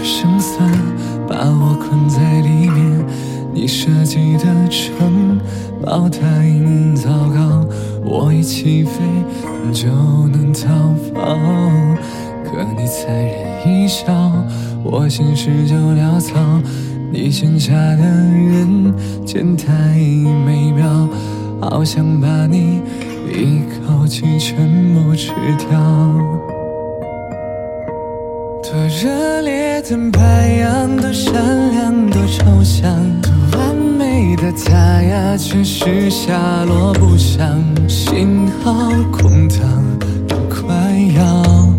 这生死把我困在里面，你设计的城堡太糟糕，我一起飞就能逃跑，可你残忍一笑，我心事就潦草。你欠下的人间太美妙，好想把你一口气全部吃掉。多热烈的白羊，多善良，多抽象，多完美的他呀，却是下落不详。心好空荡，都快要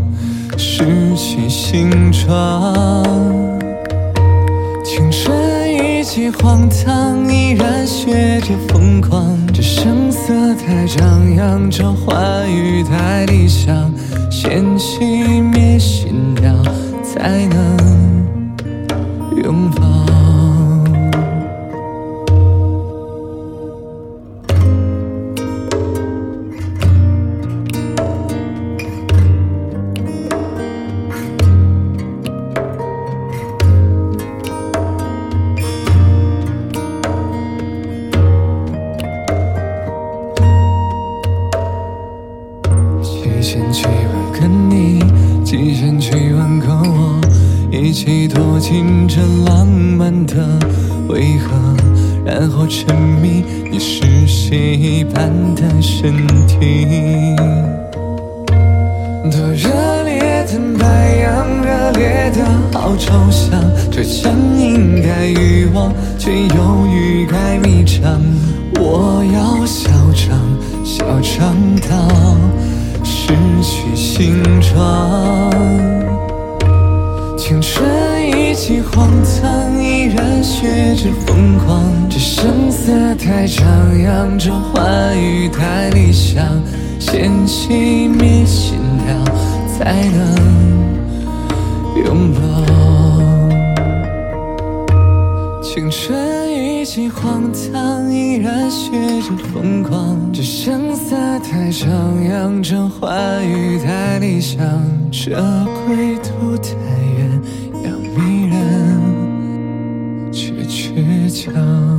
失去形状。青春一记荒唐，依然学着疯狂。这声色太张扬，这欢愉太理想，先熄灭几千几万个你，几千几万个我，一起躲进这浪漫的回合，然后沉迷你是血一般的身体。多热烈的白羊，热烈的好抽象，这僵应该欲望，却又欲盖弥彰。我要嚣张，嚣张失去形状。青春一记荒唐，依然学着疯狂。这声色太张扬，这欢愉太理想。先熄灭心跳，才能拥抱。青春一记荒唐，依然学着疯狂。这声色太张扬，这欢愉太理想。这归途太远，要迷人，却倔强。